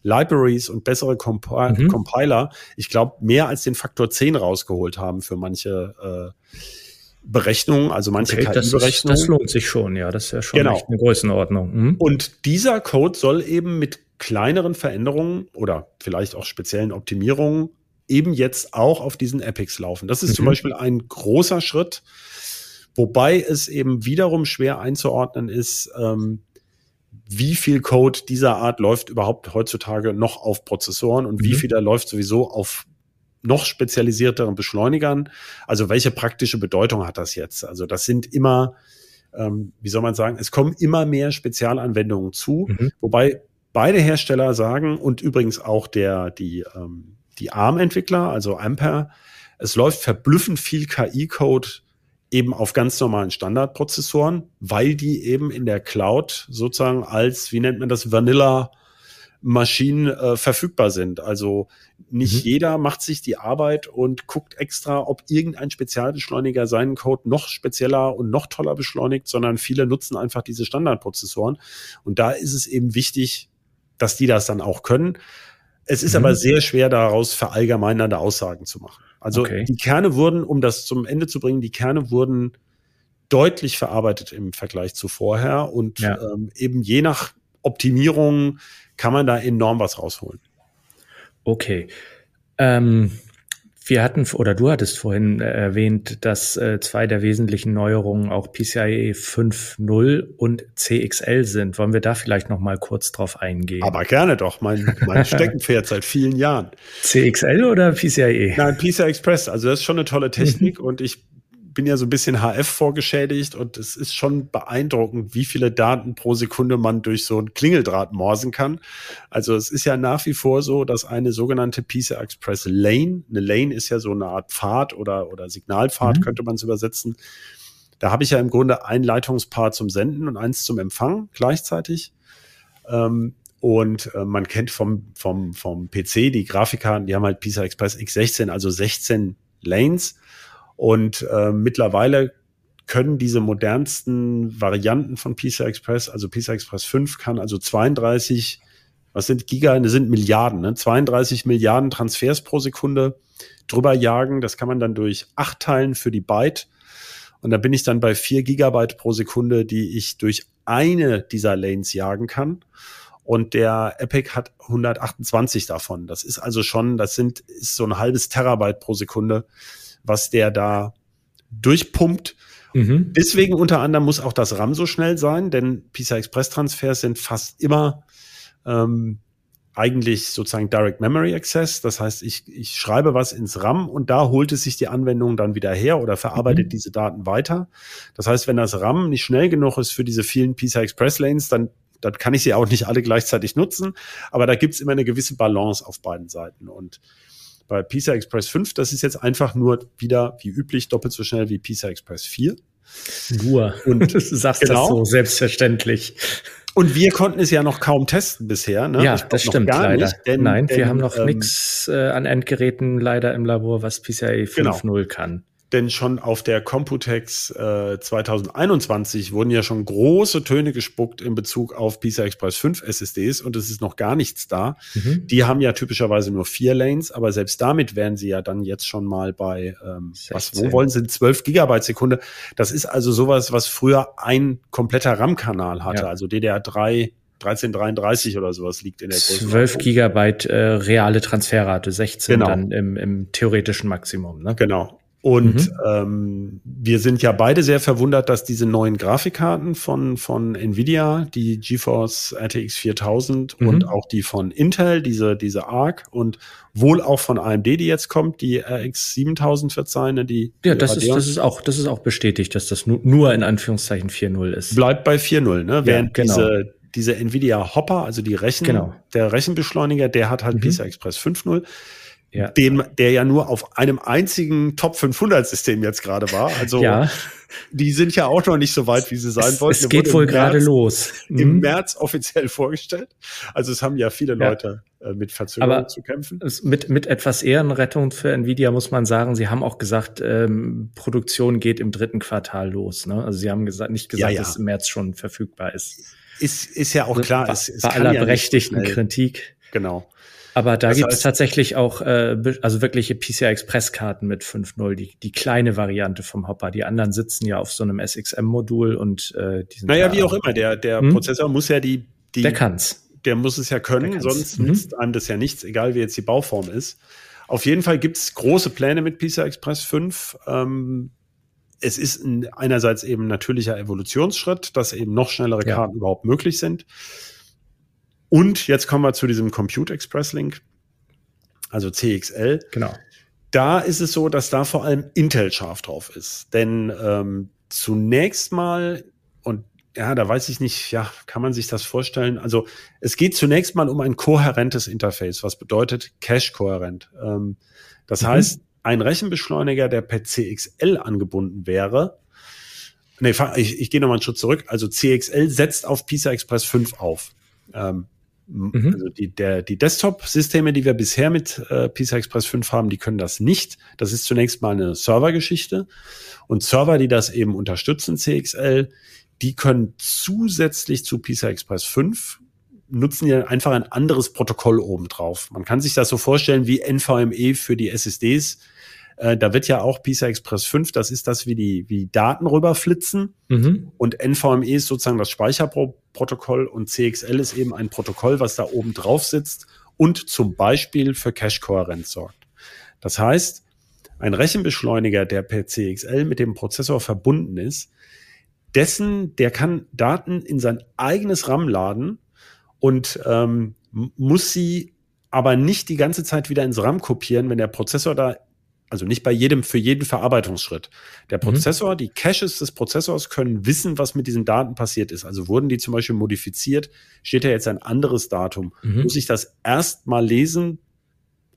Libraries und bessere Comp mhm. Compiler, ich glaube, mehr als den Faktor 10 rausgeholt haben für manche äh, Berechnungen, also manche okay, KI-Berechnungen. Das, das, lohnt sich schon, ja, das ist ja schon genau. eine Größenordnung. Mhm. Und dieser Code soll eben mit kleineren Veränderungen oder vielleicht auch speziellen Optimierungen eben jetzt auch auf diesen Epics laufen. Das ist mhm. zum Beispiel ein großer Schritt, wobei es eben wiederum schwer einzuordnen ist, ähm, wie viel Code dieser Art läuft überhaupt heutzutage noch auf Prozessoren und mhm. wie viel da läuft sowieso auf noch spezialisierteren Beschleunigern. Also welche praktische Bedeutung hat das jetzt? Also das sind immer, ähm, wie soll man sagen, es kommen immer mehr Spezialanwendungen zu, mhm. wobei beide Hersteller sagen und übrigens auch der, die, ähm, die ARM-Entwickler, also Ampere, es läuft verblüffend viel KI-Code eben auf ganz normalen Standardprozessoren, weil die eben in der Cloud sozusagen als, wie nennt man das, Vanilla Maschinen äh, verfügbar sind. Also nicht mhm. jeder macht sich die Arbeit und guckt extra, ob irgendein Spezialbeschleuniger seinen Code noch spezieller und noch toller beschleunigt, sondern viele nutzen einfach diese Standardprozessoren. Und da ist es eben wichtig, dass die das dann auch können. Es ist mhm. aber sehr schwer daraus verallgemeinernde Aussagen zu machen. Also okay. die Kerne wurden, um das zum Ende zu bringen, die Kerne wurden deutlich verarbeitet im Vergleich zu vorher und ja. ähm, eben je nach Optimierung kann man da enorm was rausholen. Okay. Ähm, wir hatten, oder du hattest vorhin äh, erwähnt, dass äh, zwei der wesentlichen Neuerungen auch PCIe 5.0 und CXL sind. Wollen wir da vielleicht noch mal kurz drauf eingehen? Aber gerne doch, mein, mein Steckenpferd seit vielen Jahren. CXL oder PCIe? Nein, PCI Express. Also das ist schon eine tolle Technik und ich bin ja so ein bisschen HF vorgeschädigt und es ist schon beeindruckend, wie viele Daten pro Sekunde man durch so ein Klingeldraht morsen kann. Also es ist ja nach wie vor so, dass eine sogenannte PCI Express Lane, eine Lane ist ja so eine Art Pfad oder, oder Signalpfad, mhm. könnte man es übersetzen. Da habe ich ja im Grunde ein Leitungspaar zum Senden und eins zum Empfang gleichzeitig. Ähm, und äh, man kennt vom, vom, vom PC die Grafikkarten, die haben halt PCI Express X16, also 16 Lanes. Und äh, mittlerweile können diese modernsten Varianten von PCI Express, also PCI Express 5 kann also 32, was sind Giga, das sind Milliarden, ne? 32 Milliarden Transfers pro Sekunde drüber jagen. Das kann man dann durch acht teilen für die Byte. Und da bin ich dann bei vier Gigabyte pro Sekunde, die ich durch eine dieser Lanes jagen kann. Und der Epic hat 128 davon. Das ist also schon, das sind, ist so ein halbes Terabyte pro Sekunde was der da durchpumpt. Mhm. Deswegen unter anderem muss auch das RAM so schnell sein, denn PCI Express Transfers sind fast immer ähm, eigentlich sozusagen Direct Memory Access. Das heißt, ich, ich schreibe was ins RAM und da holt es sich die Anwendung dann wieder her oder verarbeitet mhm. diese Daten weiter. Das heißt, wenn das RAM nicht schnell genug ist für diese vielen PCI Express Lanes, dann, dann kann ich sie auch nicht alle gleichzeitig nutzen. Aber da gibt es immer eine gewisse Balance auf beiden Seiten. Und bei PISA Express 5, das ist jetzt einfach nur wieder wie üblich doppelt so schnell wie PISA Express 4. Nur. Und du sagst genau. das so selbstverständlich. Und wir konnten es ja noch kaum testen bisher. Ne? Ja, das stimmt leider. Nicht, denn, Nein, denn, wir haben noch ähm, nichts äh, an Endgeräten leider im Labor, was PCIe 5.0 genau. kann denn schon auf der Computex äh, 2021 wurden ja schon große Töne gespuckt in Bezug auf PCI Express 5 SSDs und es ist noch gar nichts da. Mhm. Die haben ja typischerweise nur vier Lanes, aber selbst damit wären sie ja dann jetzt schon mal bei, ähm, was, wo wollen sie, 12 Gigabyte Sekunde. Das ist also sowas, was früher ein kompletter RAM-Kanal hatte, ja. also DDR3 1333 oder sowas liegt in der Größe. 12 Gigabyte äh, reale Transferrate, 16 genau. dann im, im theoretischen Maximum. Ne? Genau. Und mhm. ähm, wir sind ja beide sehr verwundert, dass diese neuen Grafikkarten von, von Nvidia, die GeForce RTX 4000 mhm. und auch die von Intel, diese, diese ARC und wohl auch von AMD, die jetzt kommt, die RX 7000 wird sein, ne, die. Ja, das ist, das ist auch, das ist auch bestätigt, dass das nur, nur in Anführungszeichen 4.0 ist. Bleibt bei 4.0, ne? Während ja, genau. diese, diese Nvidia Hopper, also die Rechen, genau. der Rechenbeschleuniger, der hat halt mhm. PCI Express 5.0 ja. dem, der ja nur auf einem einzigen Top 500 System jetzt gerade war. Also ja. die sind ja auch noch nicht so weit, wie sie sein es, wollten. Es geht wohl gerade los. Mhm. Im März offiziell vorgestellt. Also es haben ja viele Leute ja. äh, mit Verzögerung zu kämpfen. mit, mit etwas Ehrenrettung für Nvidia muss man sagen, sie haben auch gesagt, ähm, Produktion geht im dritten Quartal los. Ne? Also sie haben gesagt, nicht gesagt, ja, dass im März schon verfügbar ist. Ist, ist ja auch also klar. Bei, es, es bei aller berechtigten Kritik. Genau. Aber da gibt es tatsächlich auch äh, also wirkliche PCI Express Karten mit 5.0, die, die kleine Variante vom Hopper. Die anderen sitzen ja auf so einem SXM-Modul und äh, die sind Naja, wie auch immer, der, der hm? Prozessor muss ja die, die. Der kann's. Der muss es ja können, sonst mhm. nützt einem das ja nichts, egal wie jetzt die Bauform ist. Auf jeden Fall gibt's große Pläne mit PCI Express 5. Ähm, es ist ein, einerseits eben natürlicher Evolutionsschritt, dass eben noch schnellere Karten ja. überhaupt möglich sind. Und jetzt kommen wir zu diesem Compute Express Link, also CXL. Genau. Da ist es so, dass da vor allem Intel scharf drauf ist. Denn ähm, zunächst mal, und ja, da weiß ich nicht, ja, kann man sich das vorstellen? Also es geht zunächst mal um ein kohärentes Interface, was bedeutet Cache-kohärent. Ähm, das mhm. heißt, ein Rechenbeschleuniger, der per CXL angebunden wäre, nee, ich, ich gehe nochmal einen Schritt zurück, also CXL setzt auf PISA Express 5 auf. Ähm, Mhm. Also die, der, die Desktop-Systeme, die wir bisher mit äh, PCI Express 5 haben, die können das nicht. Das ist zunächst mal eine Servergeschichte. Und Server, die das eben unterstützen, CXL, die können zusätzlich zu PCI Express 5 nutzen ja einfach ein anderes Protokoll obendrauf. Man kann sich das so vorstellen wie NVMe für die SSDs äh, da wird ja auch PISA Express 5, das ist das, wie die, wie die Daten rüberflitzen. Mhm. Und NVMe ist sozusagen das Speicherprotokoll und CXL ist eben ein Protokoll, was da oben drauf sitzt und zum Beispiel für Cache-Kohärenz sorgt. Das heißt, ein Rechenbeschleuniger, der per CXL mit dem Prozessor verbunden ist, dessen, der kann Daten in sein eigenes RAM laden und ähm, muss sie aber nicht die ganze Zeit wieder ins RAM kopieren, wenn der Prozessor da also nicht bei jedem, für jeden Verarbeitungsschritt. Der mhm. Prozessor, mhm. die Caches des Prozessors können wissen, was mit diesen Daten passiert ist. Also wurden die zum Beispiel modifiziert, steht da jetzt ein anderes Datum. Mhm. Muss ich das erst mal lesen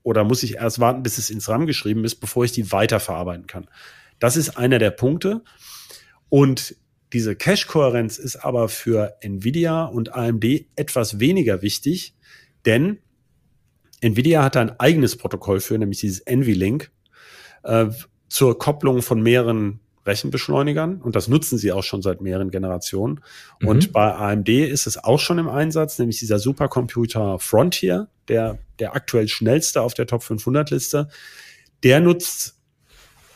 oder muss ich erst warten, bis es ins RAM geschrieben ist, bevor ich die weiterverarbeiten kann? Das ist einer der Punkte. Und diese Cache-Kohärenz ist aber für Nvidia und AMD etwas weniger wichtig, denn Nvidia hat ein eigenes Protokoll für, nämlich dieses NVLink äh, zur Kopplung von mehreren Rechenbeschleunigern und das nutzen sie auch schon seit mehreren Generationen. Mhm. Und bei AMD ist es auch schon im Einsatz, nämlich dieser Supercomputer Frontier, der, der aktuell schnellste auf der Top 500 Liste. Der nutzt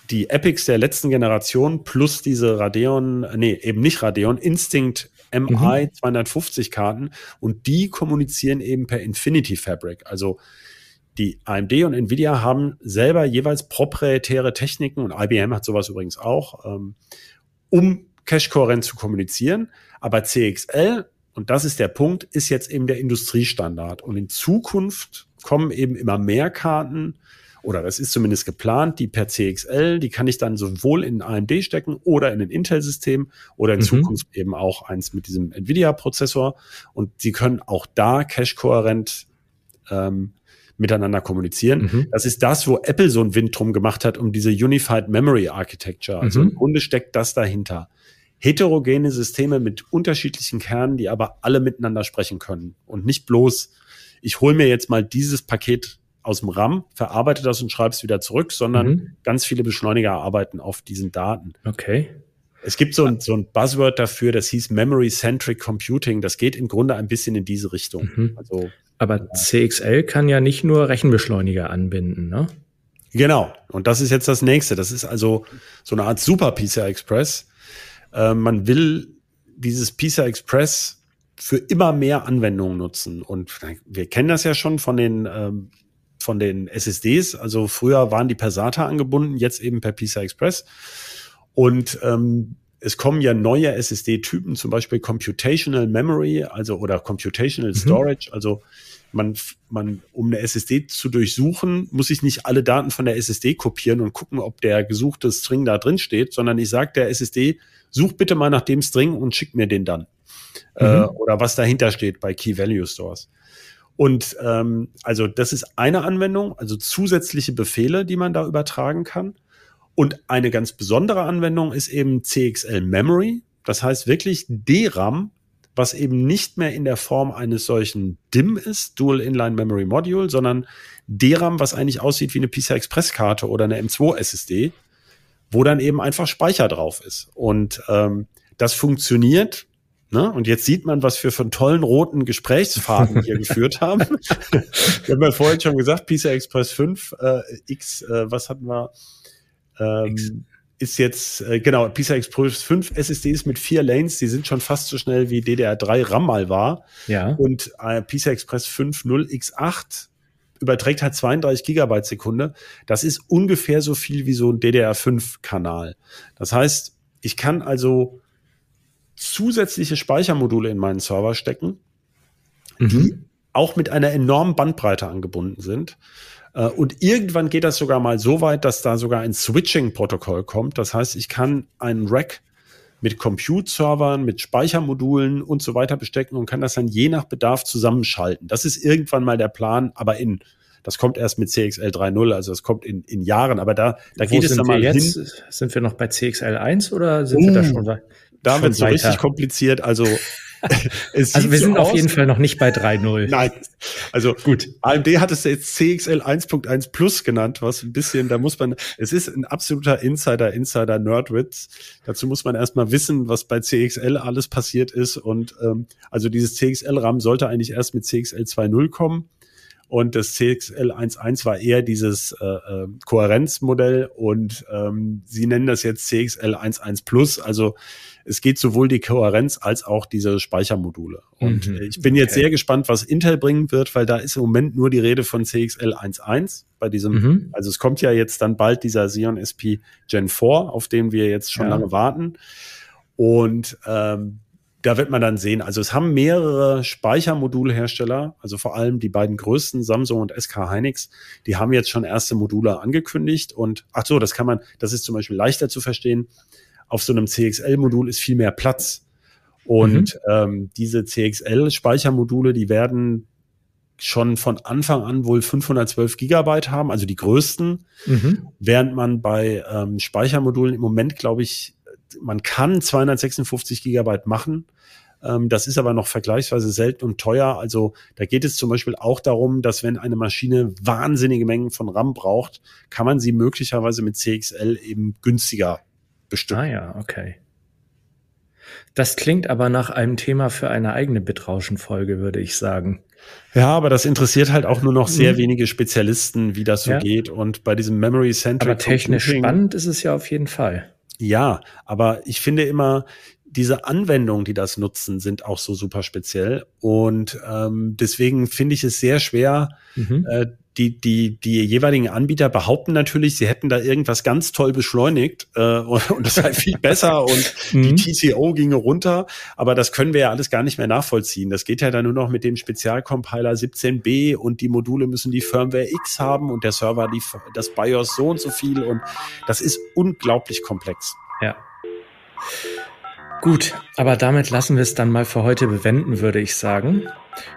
die Epics der letzten Generation plus diese Radeon, nee, eben nicht Radeon, Instinct MI mhm. 250 Karten und die kommunizieren eben per Infinity Fabric. Also die AMD und Nvidia haben selber jeweils proprietäre Techniken und IBM hat sowas übrigens auch, ähm, um Cache-Kohärenz zu kommunizieren. Aber CXL, und das ist der Punkt, ist jetzt eben der Industriestandard. Und in Zukunft kommen eben immer mehr Karten, oder das ist zumindest geplant, die per CXL, die kann ich dann sowohl in AMD stecken oder in ein Intel-System oder in mhm. Zukunft eben auch eins mit diesem Nvidia-Prozessor. Und sie können auch da cache-kohärent ähm, miteinander kommunizieren. Mhm. Das ist das, wo Apple so einen Wind drum gemacht hat, um diese Unified Memory Architecture. Also mhm. im Grunde steckt das dahinter. heterogene Systeme mit unterschiedlichen Kernen, die aber alle miteinander sprechen können. Und nicht bloß, ich hole mir jetzt mal dieses Paket aus dem RAM, verarbeite das und schreibe es wieder zurück, sondern mhm. ganz viele Beschleuniger arbeiten auf diesen Daten. Okay. Es gibt so ein, so ein Buzzword dafür, das hieß Memory-Centric Computing. Das geht im Grunde ein bisschen in diese Richtung. Mhm. Also, Aber CXL kann ja nicht nur Rechenbeschleuniger anbinden, ne? Genau. Und das ist jetzt das nächste. Das ist also so eine Art Super PCI Express. Äh, man will dieses PCI Express für immer mehr Anwendungen nutzen. Und wir kennen das ja schon von den, ähm, von den SSDs. Also früher waren die per SATA angebunden, jetzt eben per PCI Express. Und ähm, es kommen ja neue SSD-Typen, zum Beispiel Computational Memory, also oder Computational mhm. Storage. Also man, man, um eine SSD zu durchsuchen, muss ich nicht alle Daten von der SSD kopieren und gucken, ob der gesuchte String da drin steht, sondern ich sage der SSD, such bitte mal nach dem String und schick mir den dann. Äh, mhm. Äh, oder was dahinter steht bei Key Value Stores. Und ähm, also das ist eine Anwendung, also zusätzliche Befehle, die man da übertragen kann. Und eine ganz besondere Anwendung ist eben CXL Memory. Das heißt wirklich DRAM, was eben nicht mehr in der Form eines solchen DIM ist, Dual Inline Memory Module, sondern DRAM, was eigentlich aussieht wie eine PCI Express Karte oder eine M2 SSD wo dann eben einfach Speicher drauf ist. Und ähm, das funktioniert. Ne? Und jetzt sieht man, was wir für einen tollen roten Gesprächsfaden hier geführt haben. wir haben ja vorhin schon gesagt, PCI Express 5 äh, X, äh, was hatten wir? Ähm, ist jetzt, äh, genau, PCI Express 5 SSDs mit vier Lanes, die sind schon fast so schnell wie DDR3 RAM mal war. Ja. Und äh, PCI Express 5.0 X8 überträgt halt 32 Gigabyte Sekunde. Das ist ungefähr so viel wie so ein DDR5-Kanal. Das heißt, ich kann also zusätzliche Speichermodule in meinen Server stecken, mhm. die auch mit einer enormen Bandbreite angebunden sind. Äh, und irgendwann geht das sogar mal so weit, dass da sogar ein Switching-Protokoll kommt. Das heißt, ich kann einen Rack mit Compute-Servern, mit Speichermodulen und so weiter bestecken und kann das dann je nach Bedarf zusammenschalten. Das ist irgendwann mal der Plan, aber in das kommt erst mit CXL 3.0, also das kommt in, in Jahren, aber da, da geht es dann mal jetzt? hin. Sind wir noch bei CXL 1 oder sind uh, wir da uh, schon, da wird es so richtig kompliziert. Also also wir sind so auf jeden Fall noch nicht bei 3.0. Nein. Also gut. AMD hat es jetzt CXL 1.1 Plus genannt, was ein bisschen, da muss man, es ist ein absoluter Insider, Insider Nerdwitz. Dazu muss man erstmal wissen, was bei CXL alles passiert ist. Und ähm, also dieses CXL-RAM sollte eigentlich erst mit CXL 2.0 kommen. Und das CXL 1.1 war eher dieses äh, äh, Kohärenzmodell und ähm, sie nennen das jetzt CXL 1.1 Plus. Also es geht sowohl die Kohärenz als auch diese Speichermodule. Und mhm, ich bin okay. jetzt sehr gespannt, was Intel bringen wird, weil da ist im Moment nur die Rede von CXL 1.1 bei diesem, mhm. also es kommt ja jetzt dann bald dieser Xeon SP Gen 4, auf den wir jetzt schon ja. lange warten. Und ähm, da wird man dann sehen, also es haben mehrere Speichermodulhersteller, also vor allem die beiden größten, Samsung und SK Hynix, die haben jetzt schon erste Module angekündigt und ach so, das kann man, das ist zum Beispiel leichter zu verstehen auf so einem CXL-Modul ist viel mehr Platz. Und mhm. ähm, diese CXL-Speichermodule, die werden schon von Anfang an wohl 512 Gigabyte haben, also die größten, mhm. während man bei ähm, Speichermodulen im Moment, glaube ich, man kann 256 Gigabyte machen. Ähm, das ist aber noch vergleichsweise selten und teuer. Also da geht es zum Beispiel auch darum, dass wenn eine Maschine wahnsinnige Mengen von RAM braucht, kann man sie möglicherweise mit CXL eben günstiger bestimmt. Ah ja, okay. Das klingt aber nach einem Thema für eine eigene Bitrauschen-Folge, würde ich sagen. Ja, aber das interessiert halt auch nur noch sehr mhm. wenige Spezialisten, wie das so ja. geht. Und bei diesem Memory Centric. Aber technisch Computing, spannend ist es ja auf jeden Fall. Ja, aber ich finde immer, diese Anwendungen, die das nutzen, sind auch so super speziell. Und ähm, deswegen finde ich es sehr schwer, mhm. äh, die, die, die jeweiligen Anbieter behaupten natürlich, sie hätten da irgendwas ganz toll beschleunigt äh, und, und das sei viel besser und die mhm. TCO ginge runter. Aber das können wir ja alles gar nicht mehr nachvollziehen. Das geht ja dann nur noch mit dem Spezialcompiler 17b und die Module müssen die Firmware X haben und der Server die, das BIOS so und so viel und das ist unglaublich komplex. Ja. Gut, aber damit lassen wir es dann mal für heute bewenden, würde ich sagen.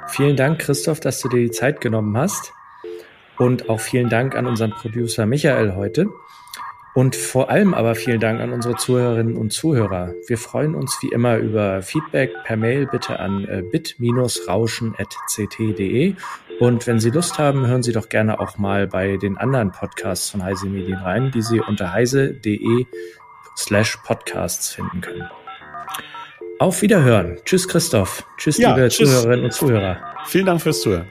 Vielen Dank, Christoph, dass du dir die Zeit genommen hast. Und auch vielen Dank an unseren Producer Michael heute. Und vor allem aber vielen Dank an unsere Zuhörerinnen und Zuhörer. Wir freuen uns wie immer über Feedback per Mail bitte an äh, bit-rauschen.ct.de. Und wenn Sie Lust haben, hören Sie doch gerne auch mal bei den anderen Podcasts von Heise Medien rein, die Sie unter heise.de slash podcasts finden können. Auf Wiederhören. Tschüss Christoph. Tschüss ja, liebe tschüss. Zuhörerinnen und Zuhörer. Vielen Dank fürs Zuhören.